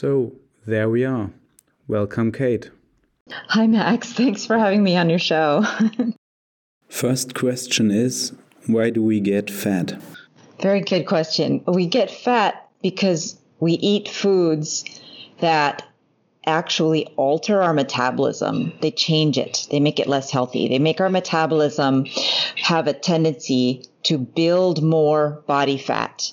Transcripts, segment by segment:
So, there we are. Welcome, Cate. Hi, Max. Thanks for having me on your show. First question is why do we get fat? Very good question. We get fat because we eat foods that actually alter our metabolism. They change it. They make it less healthy. They make our metabolism have a tendency to build more body fat.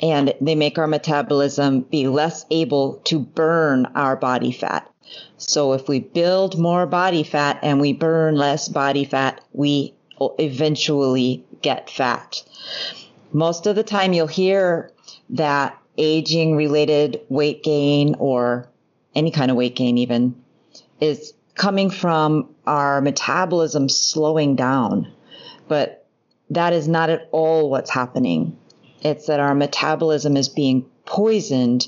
And they make our metabolism be less able to burn our body fat. So if we build more body fat and we burn less body fat, we eventually get fat. Most of the time you'll hear that aging related weight gain or any kind of weight gain even is coming from our metabolism slowing down. But that is not at all what's happening. It's that our metabolism is being poisoned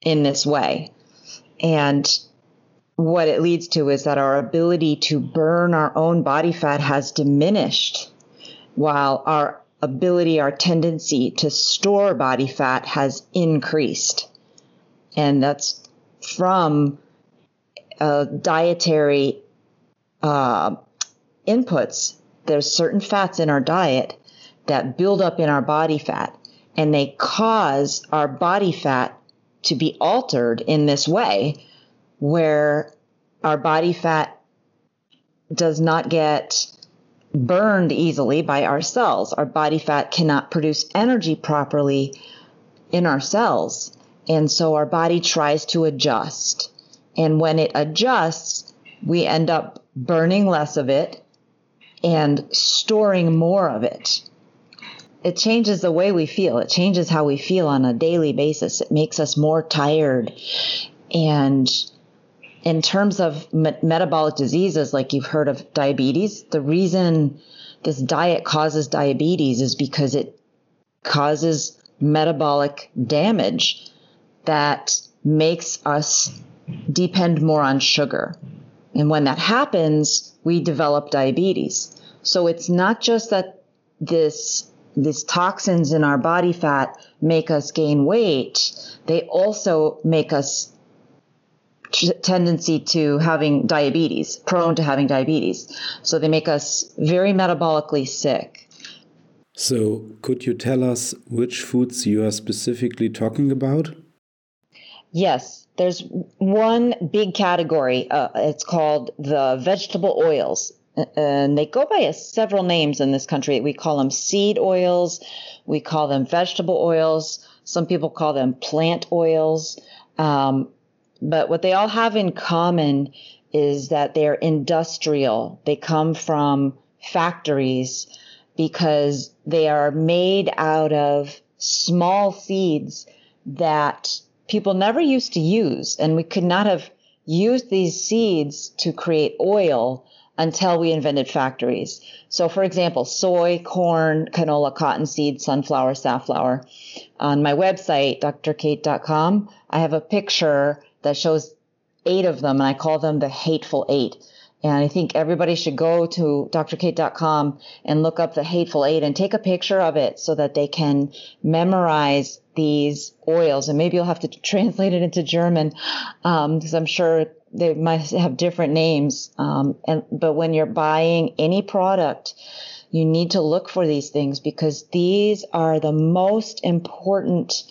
in this way. And what it leads to is that our ability to burn our own body fat has diminished while our ability, our tendency to store body fat has increased. And that's from dietary uh, inputs. There's certain fats in our diet that build up in our body fat and they cause our body fat to be altered in this way where our body fat does not get burned easily by our cells. Our body fat cannot produce energy properly in our cells. And so our body tries to adjust. And when it adjusts, we end up burning less of it and storing more of it. It changes the way we feel. It changes how we feel on a daily basis. It makes us more tired. And in terms of me- metabolic diseases, like you've heard of diabetes, the reason this diet causes diabetes is because it causes metabolic damage that makes us depend more on sugar. And when that happens, we develop diabetes. So it's not just that this these toxins in our body fat make us gain weight, they also make us t- tendency to having diabetes, prone to having diabetes. So they make us very metabolically sick. So, could you tell us which foods you are specifically talking about? Yes, there's one big category. Uh, it's called the vegetable oils. And they go by a, several names in this country. We call them seed oils. We call them vegetable oils. Some people call them plant oils. Um, but what they all have in common is that they're industrial. They come from factories because they are made out of small seeds that people never used to use. And we could not have used these seeds to create oil until we invented factories. So, for example, soy, corn, canola, cottonseed, sunflower, safflower. On my website, drcate.com, I have a picture that shows eight of them, and I call them the hateful eight. And I think everybody should go to drcate.com and look up the Hateful Eight and take a picture of it so that they can memorize these oils. And maybe you'll have to translate it into German because um, I'm sure they might have different names. Um, and but when you're buying any product, you need to look for these things because these are the most important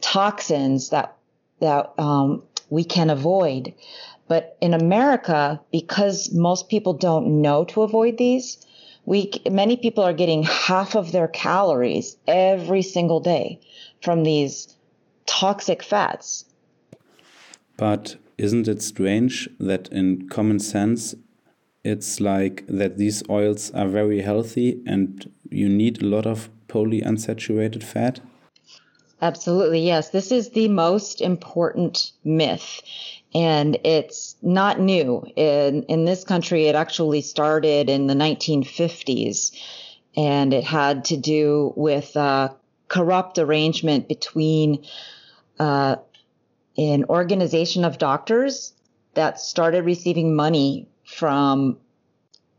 toxins that that um, we can avoid. But in America, because most people don't know to avoid these, we many people are getting half of their calories every single day from these toxic fats. But isn't it strange that in common sense it's like that these oils are very healthy and you need a lot of polyunsaturated fat? Absolutely, yes. This is the most important myth and it's not new. In, in this country, it actually started in the 1950s, and it had to do with a corrupt arrangement between uh, an organization of doctors that started receiving money from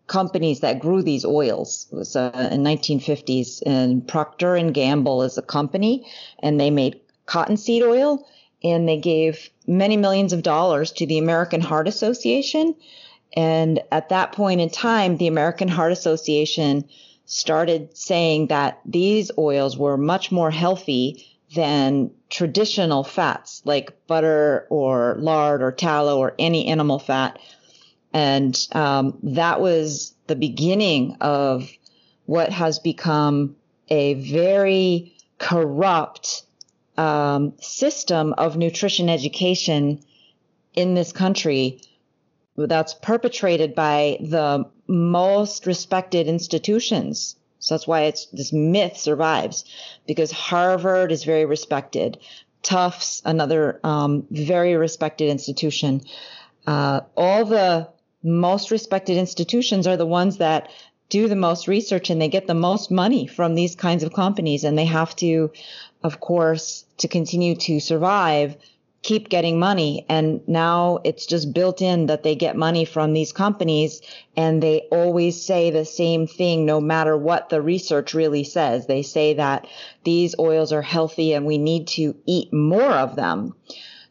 companies that grew these oils. It was uh, in 1950s, and Procter and Gamble is a company, and they made cottonseed oil and they gave many millions of dollars to the American Heart Association. And at that point in time, the American Heart Association started saying that these oils were much more healthy than traditional fats like butter or lard or tallow or any animal fat. And um, that was the beginning of what has become a very corrupt um, system of nutrition education in this country that's perpetrated by the most respected institutions. So that's why it's this myth survives because Harvard is very respected. Tufts, another um, very respected institution. Uh, all the most respected institutions are the ones that do the most research and they get the most money from these kinds of companies and they have to of course to continue to survive keep getting money. And now it's just built in that they get money from these companies and they always say the same thing no matter what the research really says. They say that these oils are healthy and we need to eat more of them.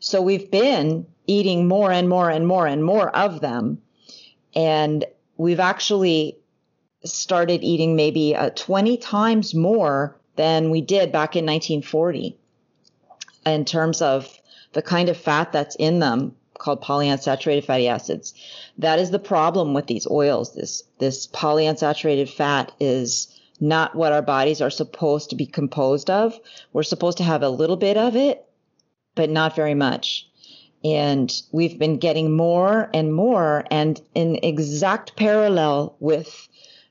So we've been eating more and more and more and more of them. And we've actually started eating maybe uh, 20 times more than we did back in 1940 in terms of the kind of fat that's in them called polyunsaturated fatty acids. That is the problem with these oils. This this polyunsaturated fat is not what our bodies are supposed to be composed of. We're supposed to have a little bit of it, but not very much. And we've been getting more and more and in exact parallel with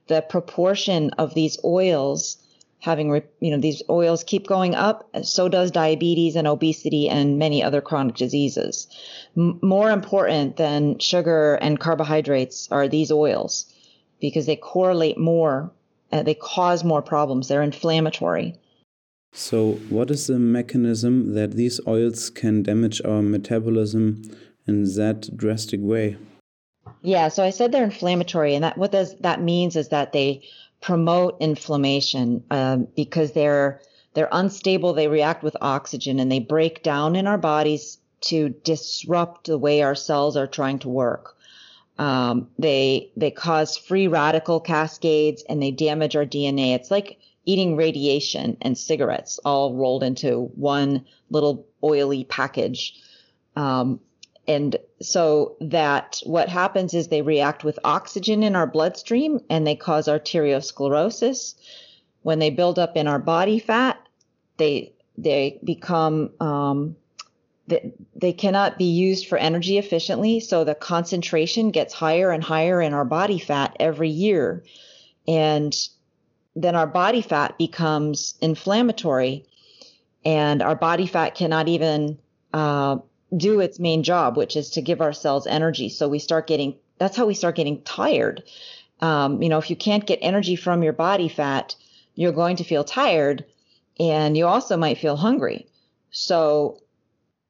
the proportion of these oils having, you know, these oils keep going up, so does diabetes and obesity and many other chronic diseases. M- more important than sugar and carbohydrates are these oils because they correlate more, uh, they cause more problems, they're inflammatory. So, what is the mechanism that these oils can damage our metabolism in that drastic way? Yeah, so I said they're inflammatory, and that what does that means is that they promote inflammation um, because they're they're unstable. They react with oxygen and they break down in our bodies to disrupt the way our cells are trying to work. Um, they they cause free radical cascades and they damage our DNA. It's like eating radiation and cigarettes all rolled into one little oily package. Um, and so that what happens is they react with oxygen in our bloodstream and they cause arteriosclerosis. When they build up in our body fat, they they become um, they, they cannot be used for energy efficiently. So the concentration gets higher and higher in our body fat every year, and then our body fat becomes inflammatory, and our body fat cannot even uh, do its main job, which is to give our cells energy. So we start getting, that's how we start getting tired. Um, you know, if you can't get energy from your body fat, you're going to feel tired and you also might feel hungry. So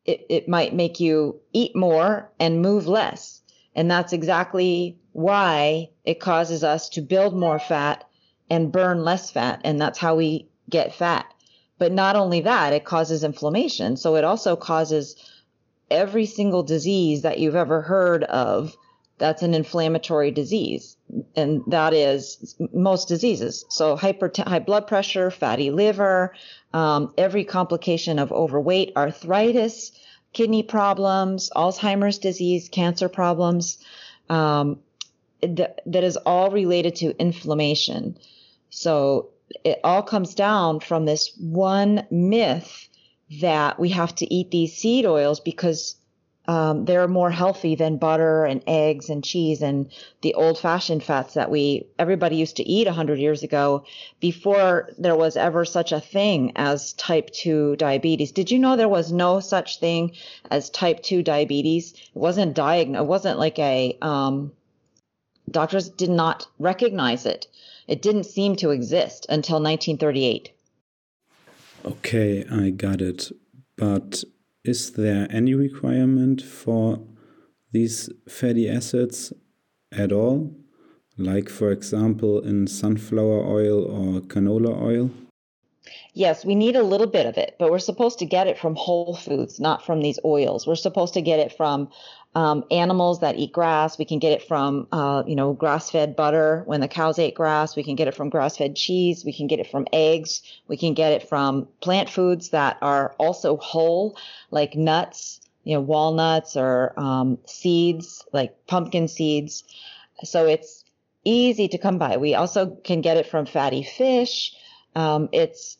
it, it might make you eat more and move less. And that's exactly why it causes us to build more fat and burn less fat. And that's how we get fat. But not only that, it causes inflammation. So it also causes every single disease that you've ever heard of that's an inflammatory disease. And that is most diseases. So hyper high blood pressure fatty liver um, every complication of overweight arthritis kidney problems alzheimer's disease cancer problems um, that, that is all related to inflammation. So it all comes down from this one myth that we have to eat these seed oils because um, they're more healthy than butter and eggs and cheese and the old fashioned fats that we everybody used to eat 100 years ago before there was ever such a thing as type 2 diabetes. Did you know there was no such thing as type 2 diabetes? It wasn't diagnosed it wasn't like a um, doctors did not recognize it. It didn't seem to exist until 1938 Okay, I got it. But is there any requirement for these fatty acids at all? Like, for example, in sunflower oil or canola oil? Yes, we need a little bit of it, but we're supposed to get it from whole foods, not from these oils. We're supposed to get it from um, animals that eat grass. We can get it from, uh, you know, grass-fed butter when the cows ate grass. We can get it from grass-fed cheese. We can get it from eggs. We can get it from plant foods that are also whole, like nuts, you know, walnuts or um, seeds, like pumpkin seeds. So it's easy to come by. We also can get it from fatty fish. Um, it's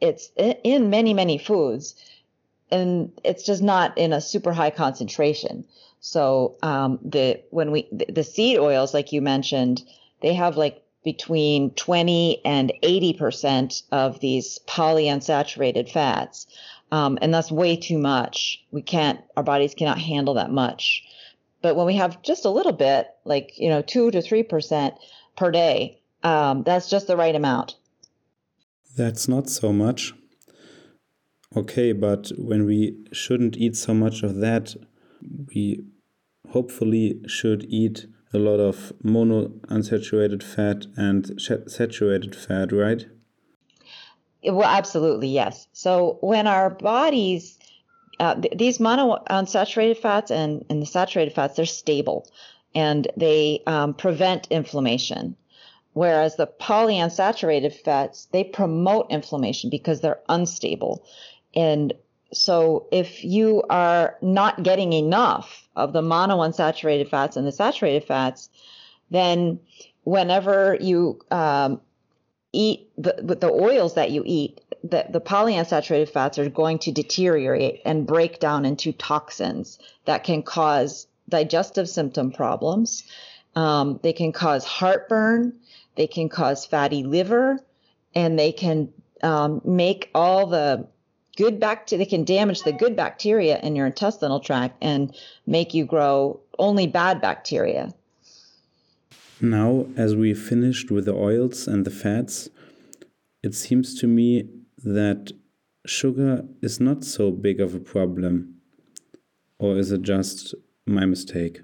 it's in many many foods, and it's just not in a super high concentration. So um, the when we the, the seed oils, like you mentioned, they have like between 20 and 80 percent of these polyunsaturated fats, um, and that's way too much. We can't, our bodies cannot handle that much. But when we have just a little bit, like you know, two to three percent per day, um, that's just the right amount. That's not so much. Okay, but when we shouldn't eat so much of that, we hopefully should eat a lot of monounsaturated fat and saturated fat, right? Well, absolutely, yes. So when our bodies, uh, th- these monounsaturated fats and, and the saturated fats, they're stable and they um, prevent inflammation. Whereas the polyunsaturated fats, they promote inflammation because they're unstable. And so if you are not getting enough of the monounsaturated fats and the saturated fats, then whenever you um, eat the, the oils that you eat, the, the polyunsaturated fats are going to deteriorate and break down into toxins that can cause digestive symptom problems. Um, they can cause heartburn. They can cause fatty liver, and they can um, make all the good bacteria, they can damage the good bacteria in your intestinal tract and make you grow only bad bacteria. Now, as we finished with the oils and the fats, it seems to me that sugar is not so big of a problem. Or is it just my mistake?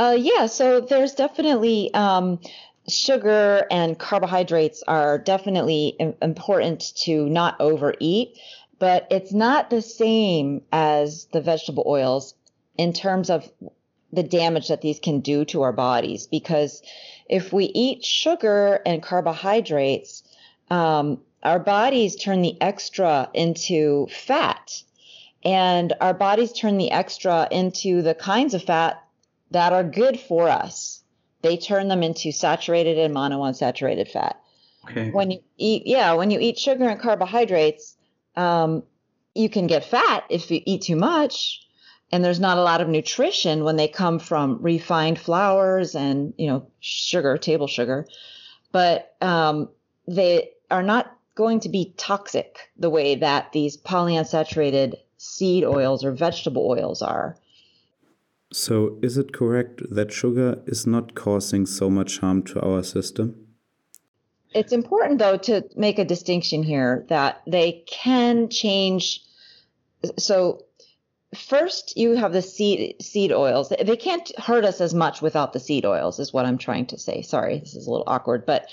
Uh, yeah, so there's definitely um, sugar and carbohydrates are definitely important to not overeat, but it's not the same as the vegetable oils in terms of the damage that these can do to our bodies. Because if we eat sugar and carbohydrates, um, our bodies turn the extra into fat. And our bodies turn the extra into the kinds of fat that are good for us they turn them into saturated and monounsaturated fat. Okay. When you eat, yeah, when you eat sugar and carbohydrates, um, you can get fat if you eat too much, and there's not a lot of nutrition when they come from refined flours and you know sugar, table sugar, but um, they are not going to be toxic the way that these polyunsaturated seed oils or vegetable oils are. So, is it correct that sugar is not causing so much harm to our system? It's important, though, to make a distinction here that they can change. So, first, you have the seed seed oils. They can't hurt us as much without the seed oils, is what I'm trying to say. Sorry, this is a little awkward, but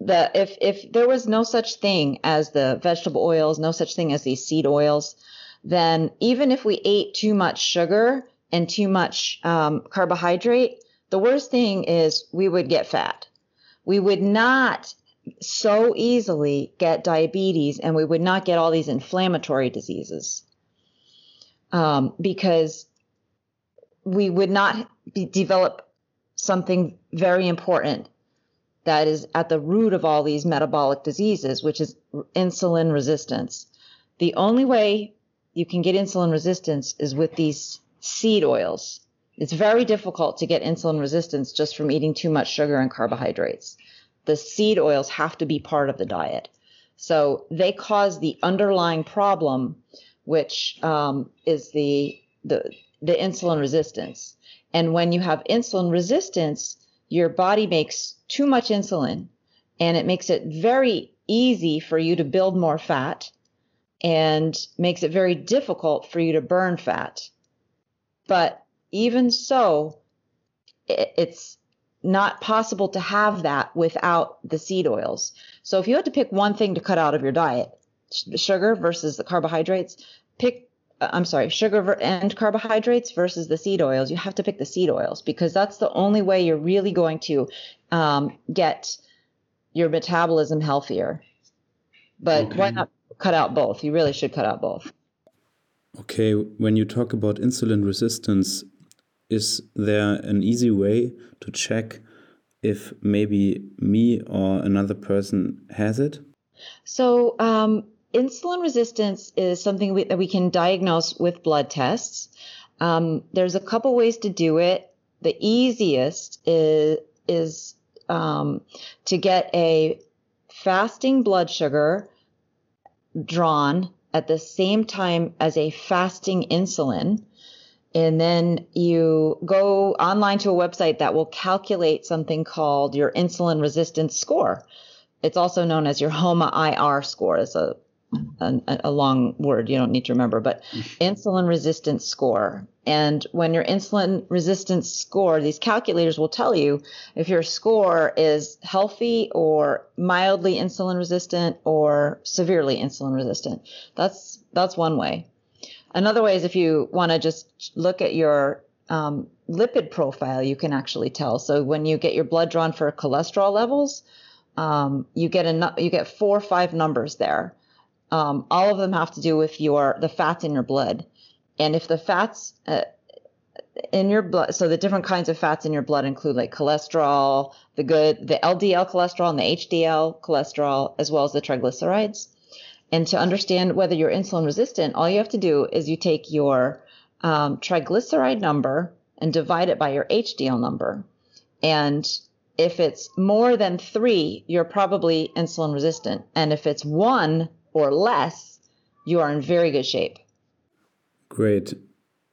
the if if there was no such thing as the vegetable oils, no such thing as these seed oils, then even if we ate too much sugar, and too much um, carbohydrate, the worst thing is we would get fat. We would not so easily get diabetes and we would not get all these inflammatory diseases um, because we would not be, develop something very important that is at the root of all these metabolic diseases, which is insulin resistance. The only way you can get insulin resistance is with these seed oils. It's very difficult to get insulin resistance just from eating too much sugar and carbohydrates. The seed oils have to be part of the diet. So they cause the underlying problem, which um, is the, the, the insulin resistance. And when you have insulin resistance, your body makes too much insulin and it makes it very easy for you to build more fat and makes it very difficult for you to burn fat. But even so, it's not possible to have that without the seed oils. So if you had to pick one thing to cut out of your diet, sugar versus the carbohydrates, pick uh, I'm sorry, sugar and carbohydrates versus the seed oils. You have to pick the seed oils because that's the only way you're really going to um, get your metabolism healthier. But okay. why not cut out both? You really should cut out both. Okay, when you talk about insulin resistance, is there an easy way to check if maybe me or another person has it? So, um, insulin resistance is something we, that we can diagnose with blood tests. Um, there's a couple ways to do it. The easiest is, is um, to get a fasting blood sugar drawn at the same time as a fasting insulin. And then you go online to a website that will calculate something called your insulin resistance score. It's also known as your HOMA IR score. It's a a, a, long word you don't need to remember, but insulin resistance score. And when your insulin resistance score, these calculators will tell you if your score is healthy or mildly insulin resistant or severely insulin resistant. That's that's one way. Another way is if you want to just look at your um, lipid profile, you can actually tell. So when you get your blood drawn for cholesterol levels, um, you get a you get four or five numbers there um, all of them have to do with your the fats in your blood, and if the fats uh, in your blood, so the different kinds of fats in your blood include like cholesterol, the good, the LDL cholesterol and the HDL cholesterol, as well as the triglycerides. And to understand whether you're insulin resistant, all you have to do is you take your um, triglyceride number and divide it by your HDL number. And if it's more than three, you're probably insulin resistant. And if it's one, or less, you are in very good shape. Great.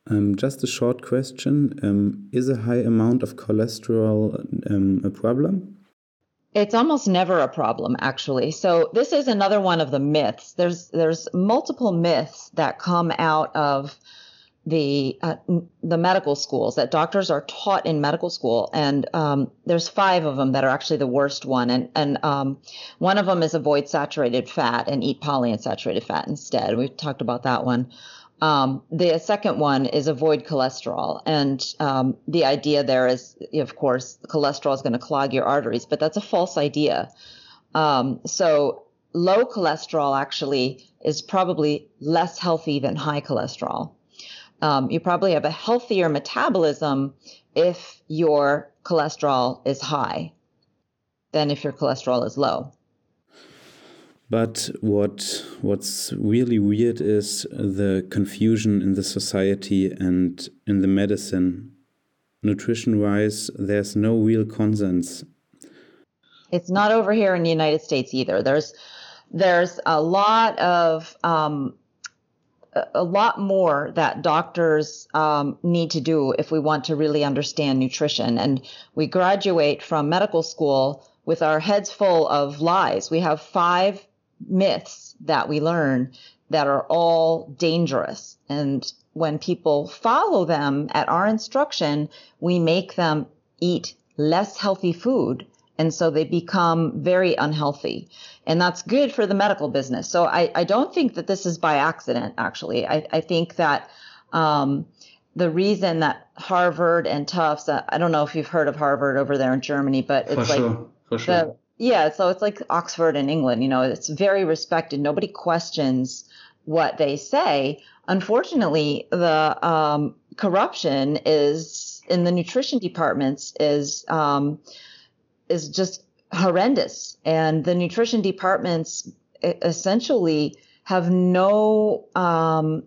Um, just a short question. Um, is a high amount of cholesterol um, a problem? It's almost never a problem, actually. So this is another one of the myths. There's there's multiple myths that come out of the uh, the medical schools that doctors are taught in medical school, and um, there's five of them that are actually the worst one, and and um, one of them is avoid saturated fat and eat polyunsaturated fat instead. We've talked about that one. Um, the second one is avoid cholesterol, and um, the idea there is, of course, cholesterol is going to clog your arteries, but that's a false idea. Um, so low cholesterol actually is probably less healthy than high cholesterol um, you probably have a healthier metabolism if your cholesterol is high than if your cholesterol is low. But what what's really weird is the confusion in the society and in the medicine. Nutrition wise, there's no real consensus. It's not over here in the United States either. There's there's a lot of um, a lot more that doctors um, need to do if we want to really understand nutrition. And we graduate from medical school with our heads full of lies. We have five myths that we learn that are all dangerous. And when people follow them at our instruction, we make them eat less healthy food and so they become very unhealthy. And that's good for the medical business. So I, I don't think that this is by accident, actually. I, I think that um, the reason that Harvard and Tufts, uh, I don't know if you've heard of Harvard over there in Germany, but it's for like, sure. For sure. The, yeah, so it's like Oxford in England, you know, it's very respected. Nobody questions what they say. Unfortunately, the um, corruption is in the nutrition departments is, um, is just horrendous. And the nutrition departments essentially have no um,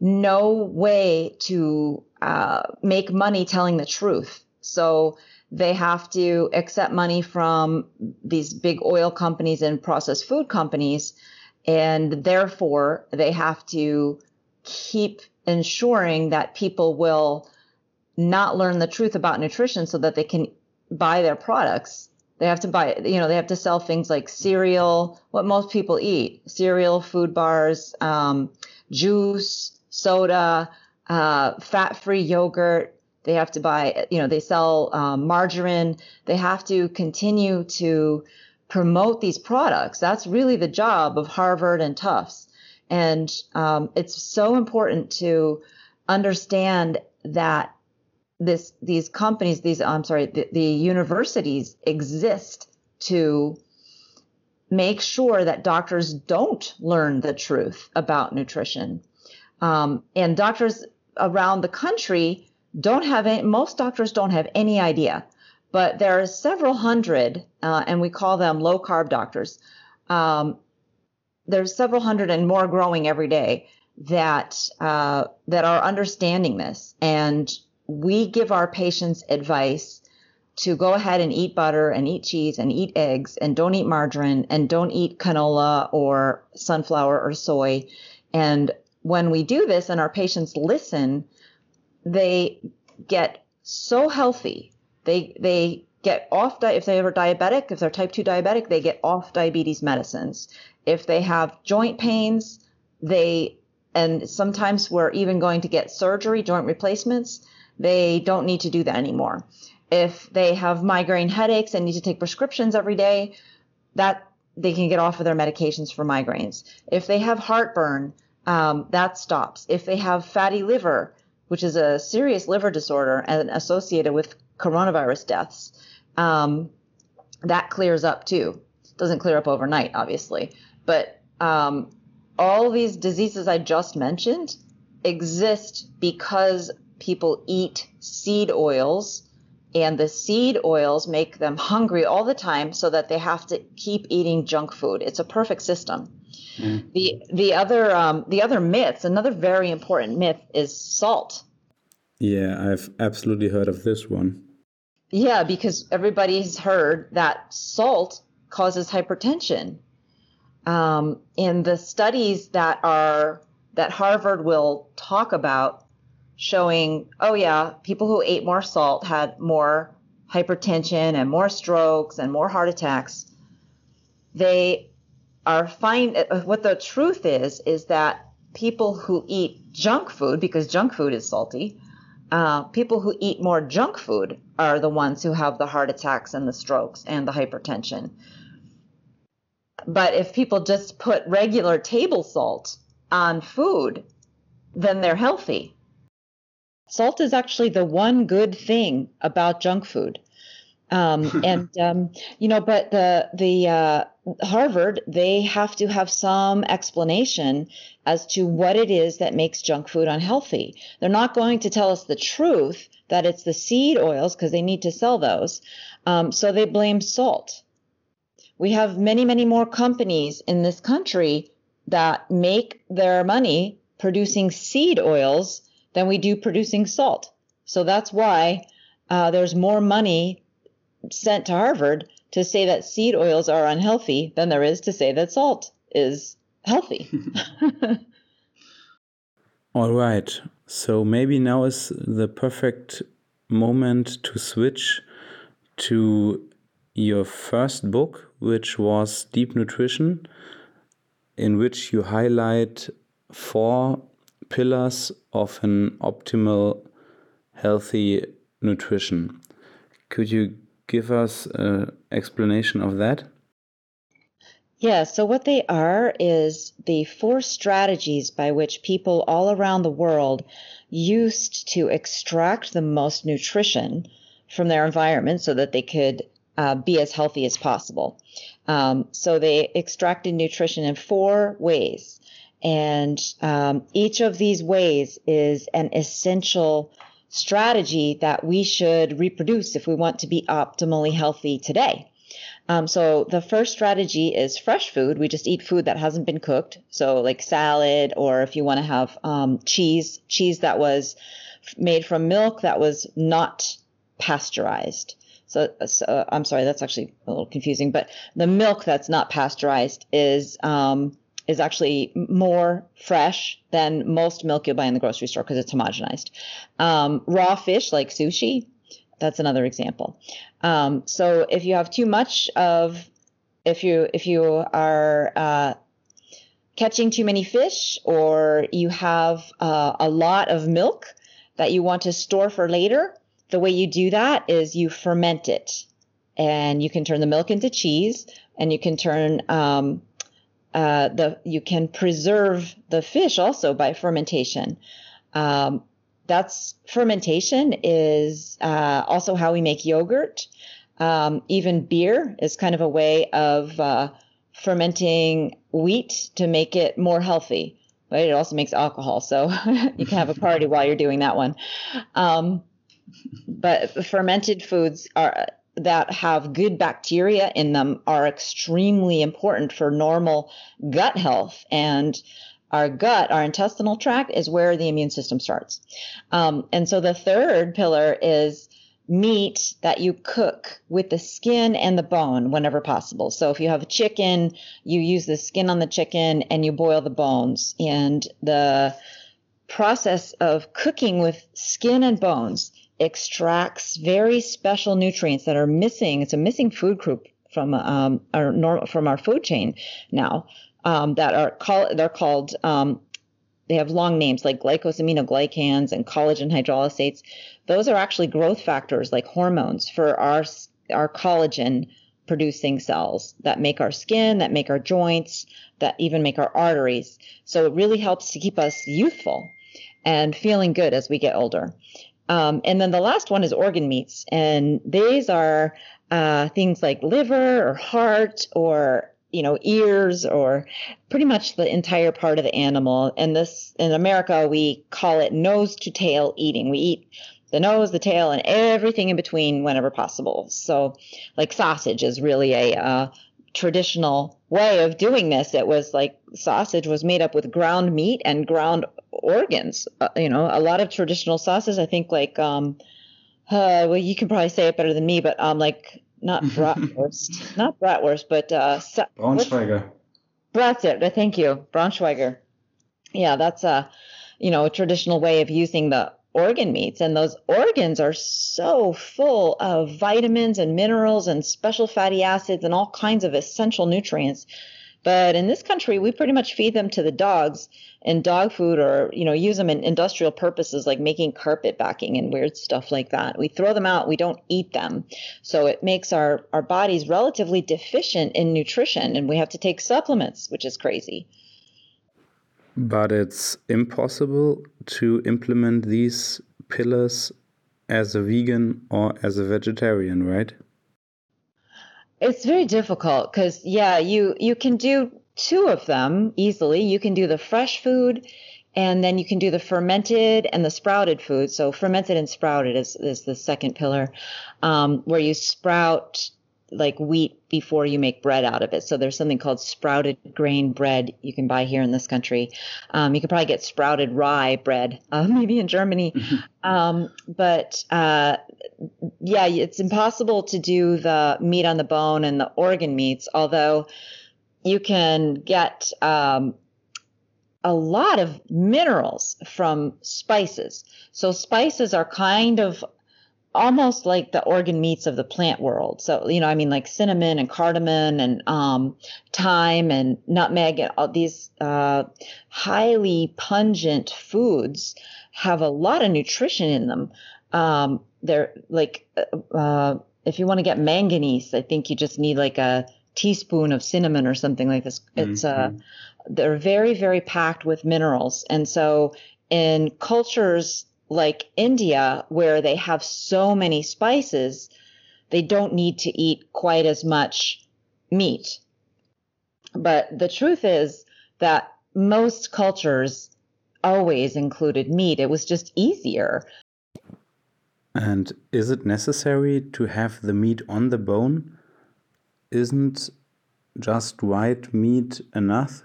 no way to uh, make money telling the truth. So they have to accept money from these big oil companies and processed food companies, and therefore they have to keep ensuring that people will not learn the truth about nutrition so that they can buy their products. They have to buy, you know, they have to sell things like cereal, what most people eat cereal, food bars, um, juice, soda, uh, fat free yogurt, They have to buy, you know, they sell um, margarine. They have to continue to promote these products. That's really the job of Harvard and Tufts. And um, it's so important to understand that this these companies, these I'm sorry, the, the universities exist to make sure that doctors don't learn the truth about nutrition. Um, and doctors around the country don't have any, most doctors don't have any idea, but there are several hundred, uh, and we call them low carb doctors. Um, there's several hundred and more growing every day that uh, that are understanding this, and we give our patients advice to go ahead and eat butter and eat cheese and eat eggs and don't eat margarine and don't eat canola or sunflower or soy. And when we do this and our patients listen, they get so healthy. They they get off di- if they are diabetic, if they're type 2 diabetic, they get off diabetes medicines. If they have joint pains, they and sometimes we're even going to get surgery, joint replacements, they don't need to do that anymore. If they have migraine headaches and need to take prescriptions every day, that they can get off of their medications for migraines. If they have heartburn, um, that stops. If they have fatty liver, which is a serious liver disorder and associated with coronavirus deaths, um, that clears up too. Doesn't clear up overnight, obviously, but um, all these diseases I just mentioned exist because people eat seed oils and the seed oils make them hungry all the time so that they have to keep eating junk food. It's a perfect system. Mm. The the other um, the other myths, another very important myth is salt. Yeah, I've absolutely heard of this one. Yeah, because everybody's heard that salt causes hypertension. Um, in the studies that are that Harvard will talk about, showing, oh yeah, people who ate more salt had more hypertension and more strokes and more heart attacks. They are fine. Uh, what the truth is is that people who eat junk food, because junk food is salty, uh, people who eat more junk food are the ones who have the heart attacks and the strokes and the hypertension. But if people just put regular table salt on food, then they're healthy. Salt is actually the one good thing about junk food. Um, and um, you know, but the the uh, Harvard they have to have some explanation as to what it is that makes junk food unhealthy. They're not going to tell us the truth that it's the seed oils because they need to sell those. Um, so they blame salt. We have many, many more companies in this country that make their money producing seed oils than we do producing salt. So that's why uh, there's more money sent to Harvard to say that seed oils are unhealthy than there is to say that salt is healthy. All right. So maybe now is the perfect moment to switch to your first book, which was Deep Nutrition, in which you highlight four pillars of an optimal healthy nutrition. Could you give us an explanation of that? Yeah, so what they are is the four strategies by which people all around the world used to extract the most nutrition from their environment so that they could uh, be as healthy as possible. Um, so they extracted nutrition in four ways. And um, each of these ways is an essential strategy that we should reproduce if we want to be optimally healthy today. Um, so the first strategy is fresh food. We just eat food that hasn't been cooked. So like salad, or if you want to have um, cheese, cheese that was made from milk that was not pasteurized. So, I'm sorry, that's actually a little confusing. But the milk that's not pasteurized is um, is actually more fresh than most milk you'll buy in the grocery store because it's homogenized. Um, raw fish like sushi, that's another example. Um, so if you have too much of, if you if you are uh, catching too many fish or you have uh, a lot of milk, that you want to store for later, the way you do that is you ferment it. And you can turn the milk into cheese and you can turn um, uh, the you can preserve the fish also by fermentation. Um, that's fermentation is uh, also how we make yogurt. Um, even beer is kind of a way of uh, fermenting wheat to make it more healthy. But It also makes alcohol, so you can have a party while you're doing that one. Um, but fermented foods are that have good bacteria in them are extremely important for normal gut health and our gut, our intestinal tract, is where the immune system starts. Um, and so the third pillar is meat that you cook with the skin and the bone whenever possible. So if you have a chicken, you use the skin on the chicken and you boil the bones. And the process of cooking with skin and bones extracts very special nutrients that are missing. It's a missing food group from um, our normal from our food chain now um, that are called they're called um, they have long names like glycosaminoglycans and collagen hydrolysates. Those are actually growth factors like hormones for our our collagen producing cells that make our skin, that make our joints, that even make our arteries. So it really helps to keep us youthful and feeling good as we get older. Um, and then the last one is organ meats, and these are uh, things like liver or heart or you know ears or pretty much the entire part of the animal. And this in America we call it nose to tail eating. We eat the nose, the tail, and everything in between whenever possible. So, like sausage is really a uh, traditional way of doing this. It was like sausage was made up with ground meat and ground organs. Uh, you know, a lot of traditional sauces. I think like um, uh, well, you can probably say it better than me, but um, like not bratwurst, not bratwurst, but uh, Braunschweiger. That's it. Thank you, Braunschweiger. Yeah, that's a you know a traditional way of using the organ meats and those organs are so full of vitamins and minerals and special fatty acids and all kinds of essential nutrients but in this country, we pretty much feed them to the dogs in dog food or, you know, use them in industrial purposes like making carpet backing and weird stuff like that. We throw them out, we don't eat them. So it makes our, our bodies relatively deficient in nutrition and we have to take supplements, which is crazy. But it's impossible to implement these pillars as a vegan or as a vegetarian, right? It's very difficult because yeah, you you can do two of them easily. You can do the fresh food and then you can do the fermented and the sprouted food. So fermented and sprouted is, is the second pillar, um, where you sprout like wheat before you make bread out of it. So there's something called sprouted grain bread you can buy here in this country. Um, you can probably get sprouted rye bread, uh, maybe in Germany. Um, but uh, yeah, it's impossible to do the meat on the bone and the organ meats, although you can get um, a lot of minerals from spices. So spices are kind of almost like the organ meats of the plant world. So, you know, I mean, like cinnamon and cardamom and um, thyme and nutmeg and all these uh, highly pungent foods have a lot of nutrition in them. Um, they're like, uh, uh if you want to get manganese, I think you just need like a teaspoon of cinnamon or something like this. It's uh, mm-hmm. uh, they're very, very packed with minerals. And so in cultures like India, where they have so many spices, they don't need to eat quite as much meat. But the truth is that most cultures always included meat. It was just easier. And is it necessary to have the meat on the bone? Isn't just white meat enough?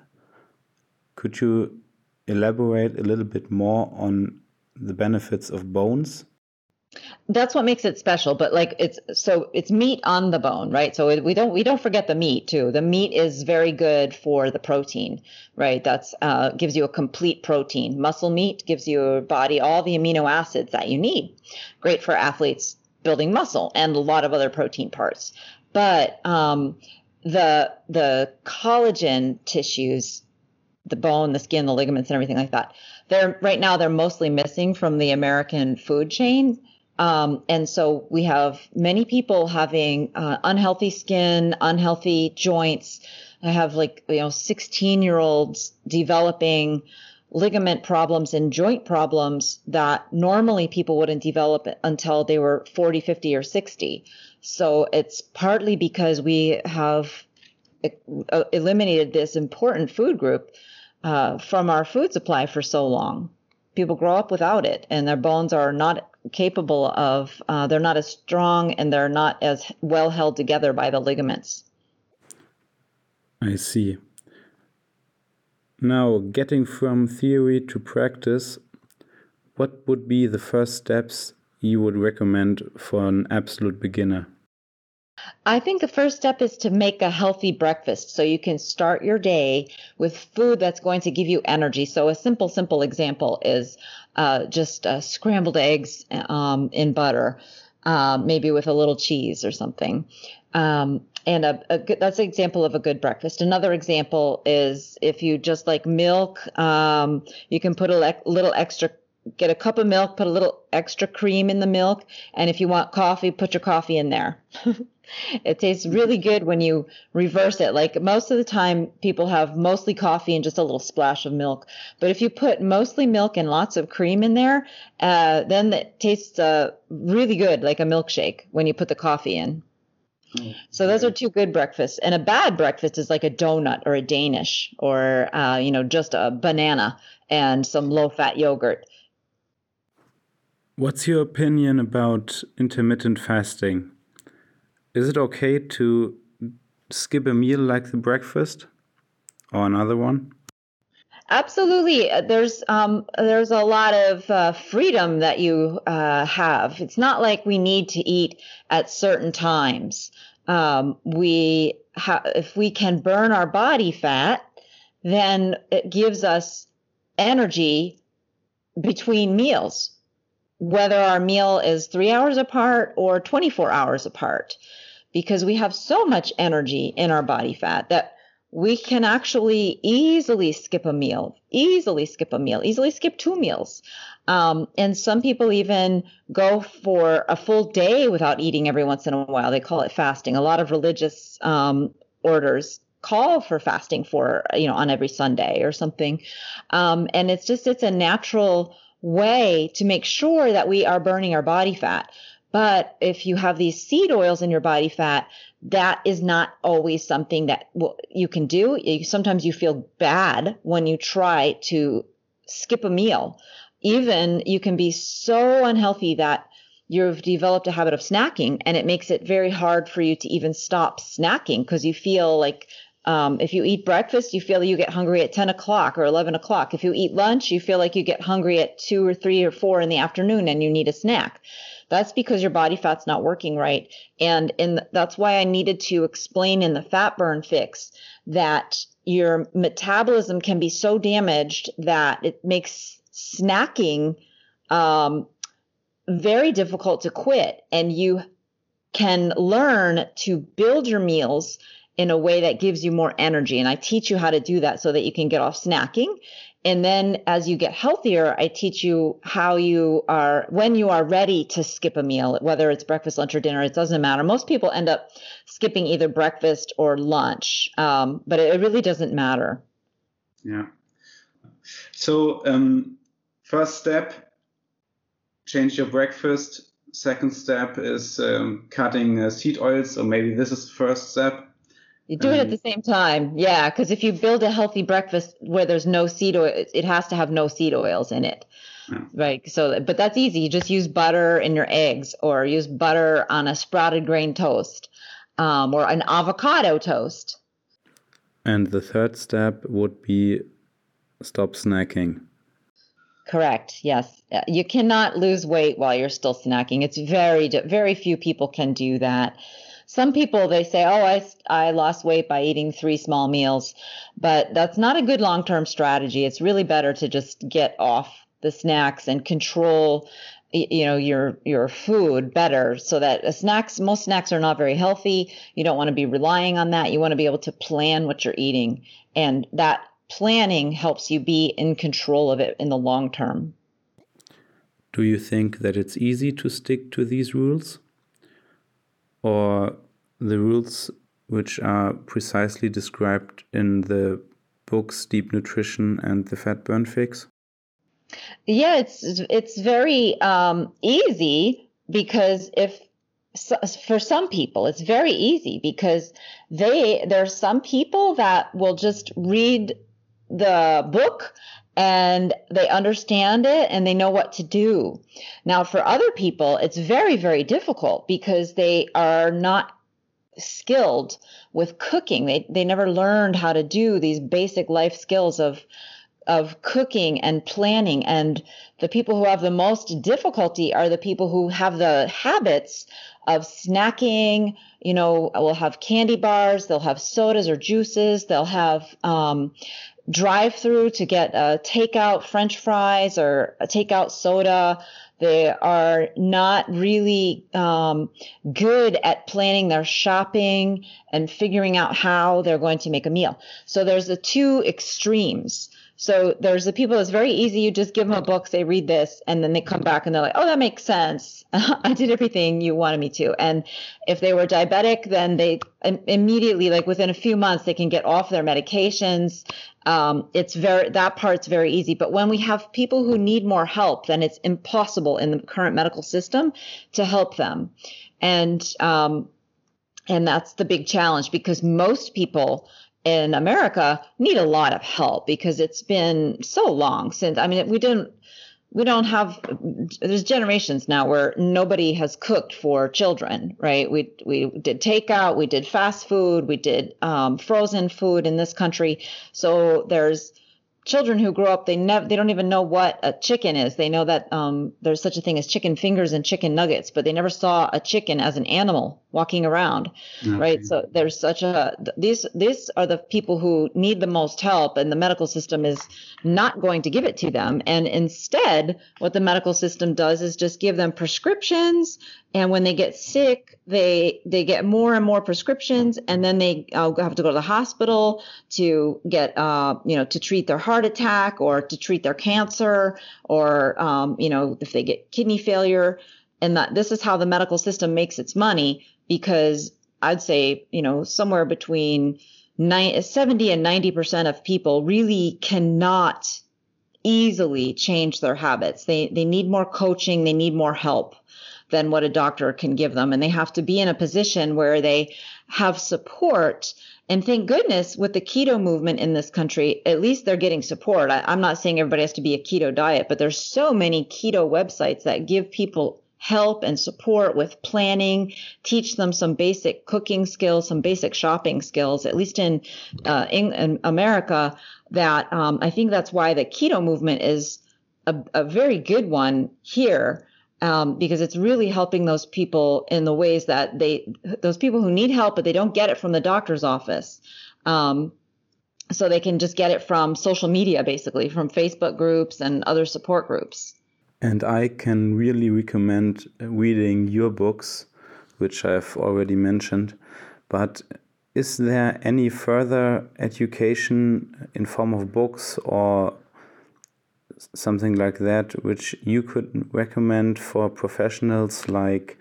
Could you elaborate a little bit more on the benefits of bones? That's what makes it special but like it's so it's meat on the bone right? So we don't we don't forget the meat too. The meat is very good for the protein right? That's uh, gives you a complete protein. Muscle meat gives your body all the amino acids that you need. Great for athletes building muscle and a lot of other protein parts. But um, the the collagen tissues the bone, the skin, the ligaments, and everything like that. They're right now they're mostly missing from the American food chain. Um, and so we have many people having uh, unhealthy skin, unhealthy joints. I have like you know 16 year olds developing ligament problems and joint problems that normally people wouldn't develop until they were 40, 50, or 60. So it's partly because we have uh, eliminated this important food group uh, from our food supply for so long. People grow up without it, and their bones are not capable of, uh, they're not as strong and they're not as well held together by the ligaments. I see. Now, getting from theory to practice, what would be the first steps you would recommend for an absolute beginner? I think the first step is to make a healthy breakfast so you can start your day with food that's going to give you energy. So, a simple, simple example is uh, just uh, scrambled eggs um, in butter, uh, maybe with a little cheese or something. Um, and a, a good, that's an example of a good breakfast. Another example is if you just like milk, um, you can put a le- little extra get a cup of milk, put a little extra cream in the milk, and if you want coffee, put your coffee in there. it tastes really good when you reverse it. Like most of the time, people have mostly coffee and just a little splash of milk. But if you put mostly milk and lots of cream in there, uh, then it tastes uh, really good, like a milkshake when you put the coffee in. So those are two good breakfasts, and a bad breakfast is like a donut or a Danish, or uh, you know just a banana and some low-fat yogurt. What's your opinion about intermittent fasting? is it okay to skip a meal like the breakfast or another one? Absolutely. There's um, there's a lot of uh, freedom that you uh, have. It's not like we need to eat at certain times. Um, we ha- if we can burn our body fat, then it gives us energy between meals, whether our meal is three hours apart or 24 hours apart because we have so much energy in our body fat that we can actually easily skip a meal, easily skip a meal, easily skip two meals. Um, and some people even go for a full day without eating every once in a while. They call it fasting. A lot of religious um, orders call for fasting for, you know, on every Sunday or something. Um, and it's just, it's a natural way to make sure that we are burning our body fat. But if you have these seed oils in your body fat, that is not always something that you can do. Sometimes you feel bad when you try to skip a meal. Even you can be so unhealthy that you've developed a habit of snacking and it makes it very hard for you to even stop snacking because you feel like um, if you eat breakfast, you feel you get hungry at 10 o'clock or 11 o'clock. If you eat lunch, you feel like you get hungry at 2 or 3 or 4 in the afternoon and you need a snack. That's because your body fat's not working right. And in that's why I needed to explain in the FatBurn Fix that your metabolism can be so damaged that it makes snacking um, very difficult to quit. And you can learn to build your meals in a way that gives you more energy. And I teach you how to do that so that you can get off snacking and then as you get healthier, I teach you how you are, when you are ready to skip a meal, whether it's breakfast, lunch, or dinner, it doesn't matter. Most people end up skipping either breakfast or lunch, um, but it really doesn't matter. Yeah. So, um, first step, change your breakfast. Second step is um, cutting uh, seed oils, or maybe this is the first step. You do it at the same time. Yeah, because if you build a healthy breakfast where there's no seed oil, it has to have no seed oils in it. Yeah. Right. So, but that's easy. You just use butter in your eggs or use butter on a sprouted grain toast um, or an avocado toast. And the third step would be stop snacking. Correct. Yes. You cannot lose weight while you're still snacking. It's very, very few people can do that some people they say, "Oh, I I lost weight by eating three small meals," but that's not a good long-term strategy. It's really better to just get off the snacks and control you know your your food better so that snacks most snacks are not very healthy you don't want to be relying on that you want to be able to plan what you're eating and that planning helps you be in control of it in the long term. Do you think that it's easy to stick to these rules? Or the rules which are precisely described in the books Deep Nutrition and The FatBurn Fix? Yeah, it's it's very um, easy because if for some people it's very easy because they there are some people that will just read the book and they understand it and they know what to do. Now, for other people, it's very, very difficult because they are not skilled with cooking. They, they never learned how to do these basic life skills of of cooking and planning and the people who have the most difficulty are the people who have the habits of snacking you know will have candy bars they'll have sodas or juices they'll have um, drive through to get a takeout french fries or a takeout soda. They are not really um, good at planning their shopping and figuring out how they're going to make a meal. So there's the two extremes. So there's the people it's very easy. You just give them a book, they read this, and then they come back and they're like, oh, that makes sense. I did everything you wanted me to. And if they were diabetic, then they immediately, like within a few months, they can get off their medications. Um, it's very, that part's very easy. But when we have people who need more help, then it's impossible in the current medical system to help them. And, um, and that's the big challenge because most people in America need a lot of help because it's been so long since I mean we didn't we don't have there's generations now where nobody has cooked for children right? We we did takeout we did fast food we did um, frozen food in this country. So there's children who grow up they never they don't even know what a chicken is. They know that um, there's such a thing as chicken fingers and chicken nuggets but they never saw a chicken as an animal walking around okay. right? So there's such a these these are the people who need the most help and the medical system is not going to give it to them. And instead what the medical system does is just give them prescriptions and when they get sick they they get more and more prescriptions and then they uh, have to go to the hospital to get uh, you know to treat their heart attack or to treat their cancer or um, you know if they get kidney failure. And that this is how the medical system makes its money because I'd say, you know, somewhere between 70 and 90% of people really cannot easily change their habits. They, they need more coaching, they need more help than what a doctor can give them. And they have to be in a position where they have support. And thank goodness with the keto movement in this country, at least they're getting support. I, I'm not saying everybody has to be a keto diet, but there's so many keto websites that give people help and support with planning, teach them some basic cooking skills, some basic shopping skills, at least in, uh, in, in, America, that um, I think that's why the keto movement is a, a very good one here. Um, because it's really helping those people in the ways that they, those people who need help, but they don't get it from the doctor's office. Um, so they can just get it from social media, basically, from Facebook groups and other support groups. And I can really recommend reading your books, which I've already mentioned. But is there any further education in form of books or something like that which you could recommend for professionals like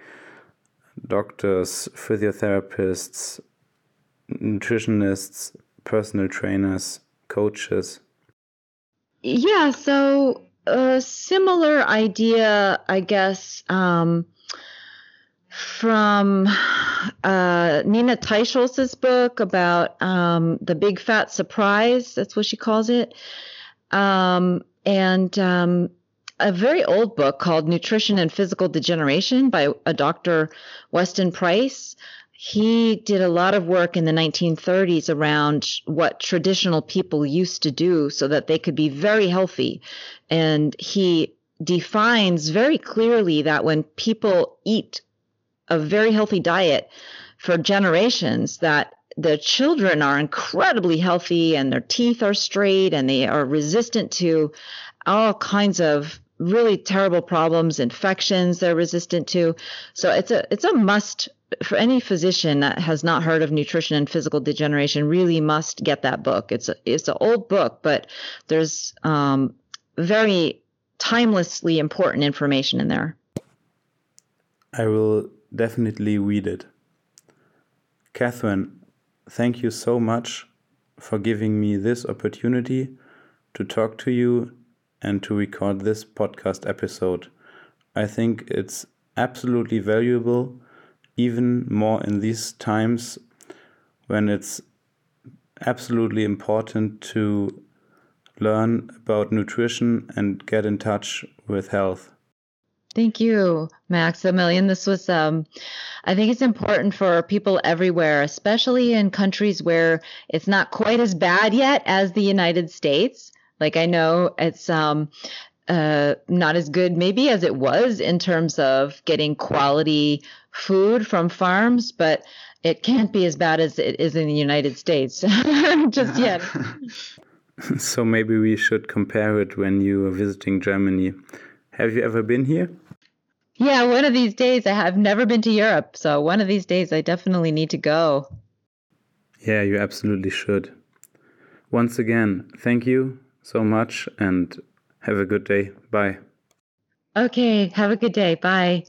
doctors, physiotherapists, nutritionists, personal trainers, coaches? Yeah, so a similar idea, I guess, um, from uh, Nina Teicholz's book about um, the big fat surprise. That's what she calls it. Um, and um, a very old book called Nutrition and Physical Degeneration by a Dr. Weston Price he did a lot of work in the 1930s around what traditional people used to do so that they could be very healthy. And he defines very clearly that when people eat a very healthy diet for generations, that the children are incredibly healthy and their teeth are straight and they are resistant to all kinds of really terrible problems, infections they're resistant to. So it's a it's a must for any physician that has not heard of nutrition and physical degeneration really must get that book. It's a, it's an old book, but there's um, very timelessly important information in there. I will definitely read it. Catherine, thank you so much for giving me this opportunity to talk to you and to record this podcast episode. I think it's absolutely valuable, even more in these times when it's absolutely important to learn about nutrition and get in touch with health. Thank you, Maximilian. This was, um, I think it's important for people everywhere, especially in countries where it's not quite as bad yet as the United States. Like I know it's um, uh, not as good maybe as it was in terms of getting quality food from farms, but it can't be as bad as it is in the United States just yet. so maybe we should compare it when you are visiting Germany. Have you ever been here? Yeah, one of these days. I have never been to Europe, so one of these days I definitely need to go. Yeah, you absolutely should. Once again, thank you so much and have a good day. Bye. Okay, have a good day. Bye.